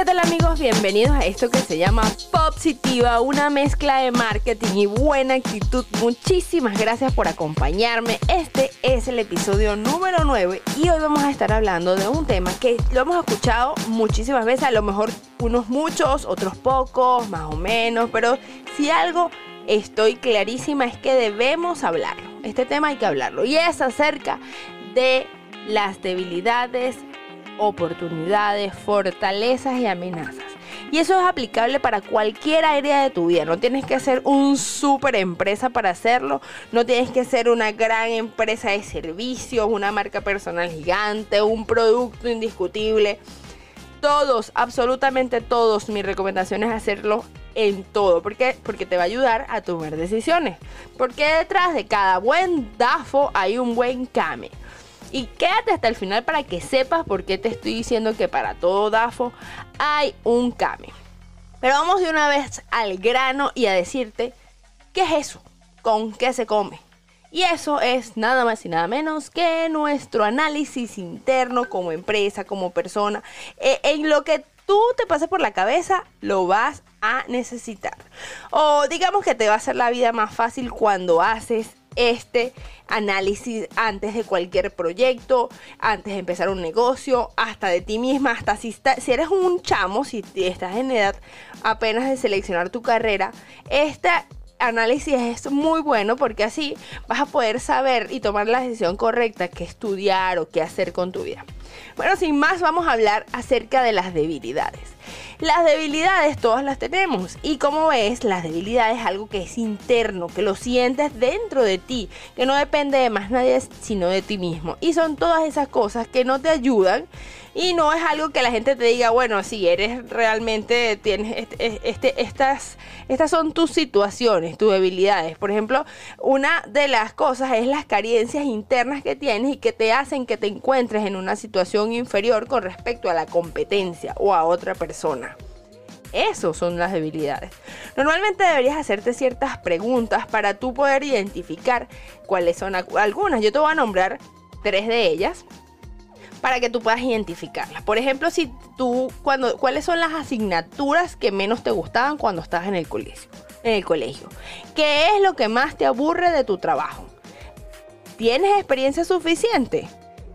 ¿qué tal amigos? Bienvenidos a esto que se llama Positiva, una mezcla de marketing y buena actitud. Muchísimas gracias por acompañarme. Este es el episodio número 9 y hoy vamos a estar hablando de un tema que lo hemos escuchado muchísimas veces, a lo mejor unos muchos, otros pocos, más o menos, pero si algo estoy clarísima es que debemos hablarlo. Este tema hay que hablarlo y es acerca de las debilidades oportunidades, fortalezas y amenazas. Y eso es aplicable para cualquier área de tu vida. No tienes que ser un super empresa para hacerlo. No tienes que ser una gran empresa de servicios, una marca personal gigante, un producto indiscutible. Todos, absolutamente todos, mi recomendación es hacerlo en todo. ¿Por qué? Porque te va a ayudar a tomar decisiones. Porque detrás de cada buen DAFO hay un buen CAME. Y quédate hasta el final para que sepas por qué te estoy diciendo que para todo DAFO hay un CAME. Pero vamos de una vez al grano y a decirte qué es eso, con qué se come. Y eso es nada más y nada menos que nuestro análisis interno como empresa, como persona. E, en lo que tú te pases por la cabeza, lo vas a necesitar. O digamos que te va a hacer la vida más fácil cuando haces este análisis antes de cualquier proyecto, antes de empezar un negocio, hasta de ti misma, hasta si, si eres un chamo, si estás en edad apenas de seleccionar tu carrera, este análisis es muy bueno porque así vas a poder saber y tomar la decisión correcta qué estudiar o qué hacer con tu vida. Bueno, sin más vamos a hablar acerca de las debilidades. Las debilidades todas las tenemos y como ves, las debilidades es algo que es interno, que lo sientes dentro de ti, que no depende de más nadie sino de ti mismo. Y son todas esas cosas que no te ayudan y no es algo que la gente te diga, bueno, si eres realmente, tienes este, este, estas, estas son tus situaciones, tus debilidades. Por ejemplo, una de las cosas es las carencias internas que tienes y que te hacen que te encuentres en una situación inferior con respecto a la competencia o a otra persona. Esas son las debilidades. Normalmente deberías hacerte ciertas preguntas para tú poder identificar cuáles son algunas. Yo te voy a nombrar tres de ellas para que tú puedas identificarlas. Por ejemplo, si tú cuando cuáles son las asignaturas que menos te gustaban cuando estabas en el colegio. ¿Qué es lo que más te aburre de tu trabajo? ¿Tienes experiencia suficiente?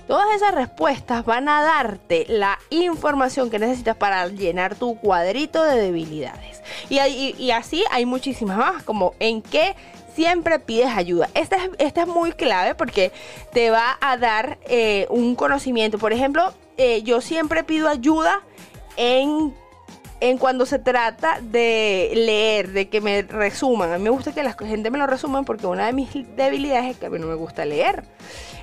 Todas esas respuestas van a darte la información que necesitas para llenar tu cuadrito de debilidades. Y, y así hay muchísimas más, como en qué siempre pides ayuda. Esta es, esta es muy clave porque te va a dar eh, un conocimiento. Por ejemplo, eh, yo siempre pido ayuda en, en cuando se trata de leer, de que me resuman. A mí me gusta que la gente me lo resuman porque una de mis debilidades es que a mí no me gusta leer.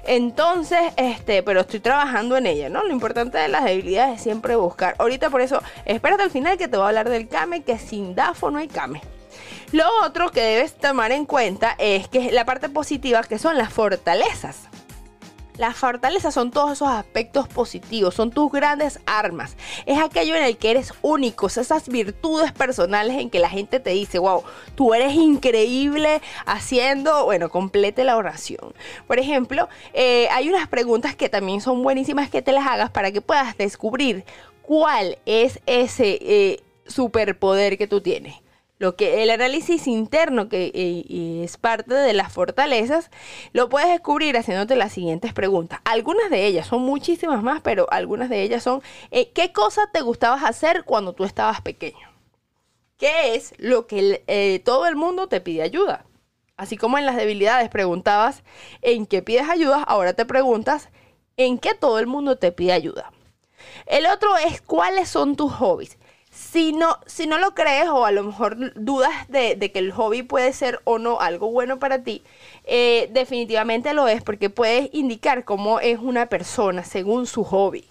Entonces, este, pero estoy trabajando en ella, ¿no? Lo importante de las debilidades es siempre buscar. Ahorita por eso, espérate al final que te voy a hablar del CAME, que sin DAFO no hay CAME. Lo otro que debes tomar en cuenta es que la parte positiva que son las fortalezas. Las fortalezas son todos esos aspectos positivos, son tus grandes armas. Es aquello en el que eres único, esas virtudes personales en que la gente te dice, wow, tú eres increíble haciendo, bueno, complete la oración. Por ejemplo, eh, hay unas preguntas que también son buenísimas que te las hagas para que puedas descubrir cuál es ese eh, superpoder que tú tienes. Lo que el análisis interno, que eh, es parte de las fortalezas, lo puedes descubrir haciéndote las siguientes preguntas. Algunas de ellas son muchísimas más, pero algunas de ellas son eh, ¿qué cosa te gustaba hacer cuando tú estabas pequeño? ¿Qué es lo que eh, todo el mundo te pide ayuda? Así como en las debilidades preguntabas en qué pides ayuda, ahora te preguntas en qué todo el mundo te pide ayuda. El otro es cuáles son tus hobbies si no, si no lo crees o a lo mejor dudas de, que el hobby puede ser o no algo bueno para ti, eh, definitivamente lo es porque puedes indicar cómo es una persona según su hobby.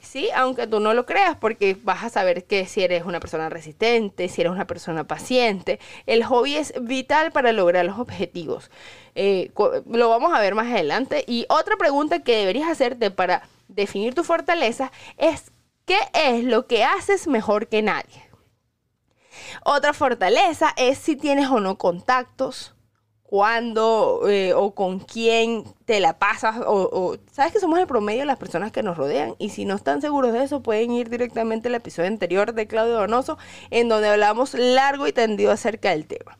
Sí, aunque tú no lo creas, porque vas a saber que si eres una persona resistente, si eres una persona paciente, el hobby es vital para lograr los objetivos. Eh, lo vamos a ver más adelante. Y otra pregunta que deberías hacerte para definir tu fortaleza es ¿Qué es lo que haces mejor que nadie? Otra fortaleza es si tienes o no contactos, cuándo eh, o con quién te la pasas o, sabes que somos el promedio de las personas que nos rodean y si no están seguros de eso pueden ir directamente al episodio anterior de Claudio Donoso en donde hablamos largo y tendido acerca del tema.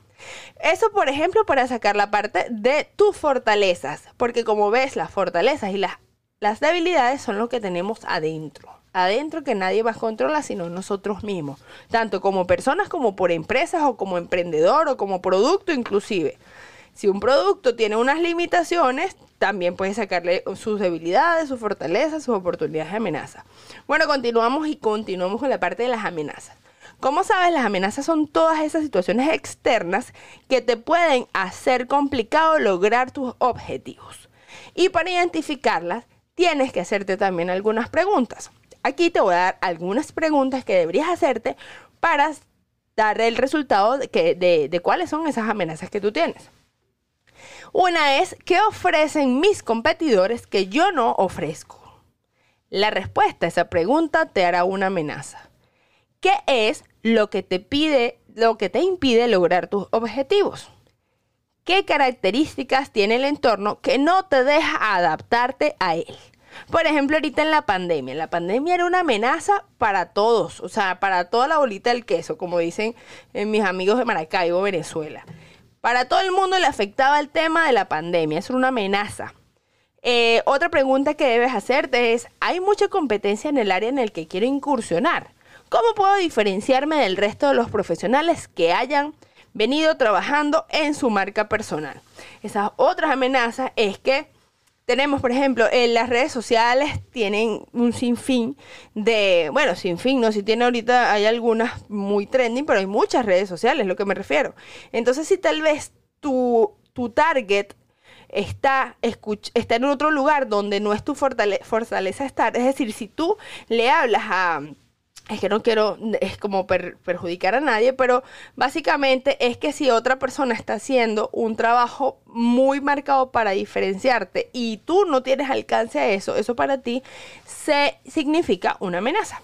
Eso, por ejemplo, para sacar la parte de tus fortalezas, porque como ves, las fortalezas y las, las debilidades son lo que tenemos adentro adentro que nadie va a controlar sino nosotros mismos, tanto como personas como por empresas o como emprendedor o como producto inclusive. Si un producto tiene unas limitaciones, también puedes sacarle sus debilidades, sus fortalezas, sus oportunidades de amenaza. Bueno, continuamos y continuamos con la parte de las amenazas. Como sabes, las amenazas son todas esas situaciones externas que te pueden hacer complicado lograr tus objetivos. Y para identificarlas, tienes que hacerte también algunas preguntas. Aquí te voy a dar algunas preguntas que deberías hacerte para dar el resultado de, de cuáles son esas amenazas que tú tienes. Una es, ¿qué ofrecen mis competidores que yo no ofrezco? La respuesta a esa pregunta te hará una amenaza. ¿Qué es lo que te pide, lo que te impide lograr tus objetivos? ¿Qué características tiene el entorno que no te deja adaptarte a él? Por ejemplo, ahorita en la pandemia, la pandemia era una amenaza para todos, o sea, para toda la bolita del queso, como dicen eh, mis amigos de Maracaibo, Venezuela. Para todo el mundo le afectaba el tema de la pandemia, es una amenaza. Eh, otra pregunta que debes hacerte es, ¿hay mucha competencia en el área en el que quiero incursionar? ¿Cómo puedo diferenciarme del resto de los profesionales que hayan venido trabajando en su marca personal? Esas otras amenazas es que tenemos, por ejemplo, en las redes sociales tienen un sinfín de, bueno, sinfín, no, si tiene ahorita, hay algunas muy trending, pero hay muchas redes sociales, lo que me refiero. Entonces, si tal vez tu, tu target está, está en otro lugar donde no es tu fortaleza estar, es decir, si tú le hablas a es que no quiero, es como perjudicar a nadie, pero básicamente es que si otra persona está haciendo un trabajo muy marcado para diferenciarte y tú no tienes alcance a eso, eso para ti se significa una amenaza.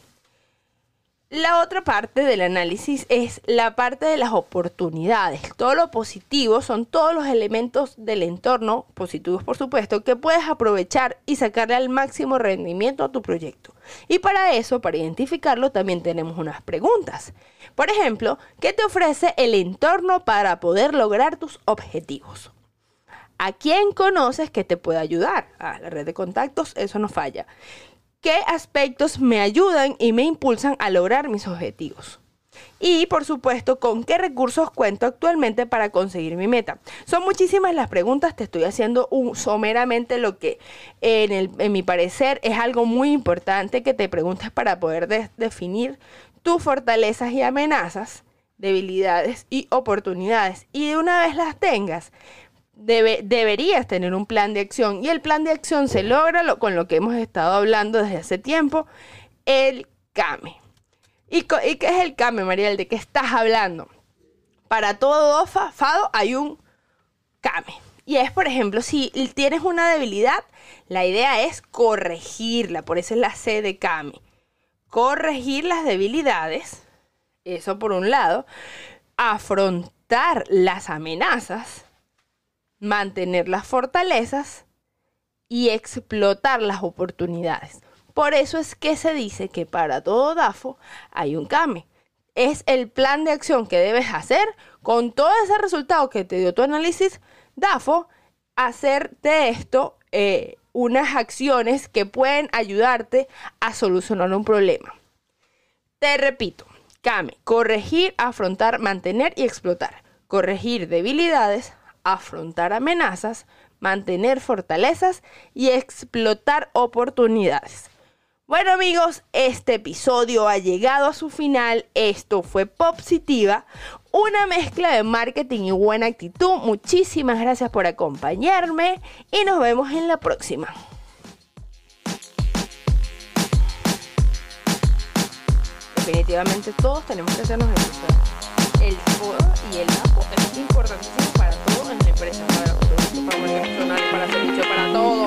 La otra parte del análisis es la parte de las oportunidades. Todo lo positivo son todos los elementos del entorno, positivos por supuesto, que puedes aprovechar y sacarle al máximo rendimiento a tu proyecto. Y para eso, para identificarlo, también tenemos unas preguntas. Por ejemplo, ¿qué te ofrece el entorno para poder lograr tus objetivos? ¿A quién conoces que te puede ayudar? A la red de contactos, eso no falla qué aspectos me ayudan y me impulsan a lograr mis objetivos. Y por supuesto, con qué recursos cuento actualmente para conseguir mi meta. Son muchísimas las preguntas, te estoy haciendo someramente lo que en, mi parecer es algo muy importante que te preguntes para poder definir tus fortalezas y amenazas, debilidades y oportunidades. Y de una vez las tengas, deberías tener un plan de acción y el plan de acción se logra con lo que hemos estado hablando desde hace tiempo, el CAME. ¿Y, qué es el CAME, Mariel? ¿De qué estás hablando? Para todo fado hay un CAME. Y es, por ejemplo, si tienes una debilidad, la idea es corregirla, por eso es la C de CAME. Corregir las debilidades, eso por un lado, afrontar las amenazas, mantener las fortalezas y explotar las oportunidades. Por eso es que se dice que para todo DAFO hay un CAME. Es el plan de acción que debes hacer con todo ese resultado que te dio tu análisis DAFO, hacer de esto eh, unas acciones que pueden ayudarte a solucionar un problema. Te repito, CAME, corregir, afrontar, mantener y explotar. Corregir debilidades, afrontar amenazas, mantener fortalezas y explotar oportunidades. Bueno amigos, este episodio ha llegado a su final. Esto fue Positiva, una mezcla de marketing y buena actitud. Muchísimas gracias por acompañarme y nos vemos en la próxima. Definitivamente todos tenemos que hacernos el El y el apo es importantísimo para todo en para, para servicio, para todo.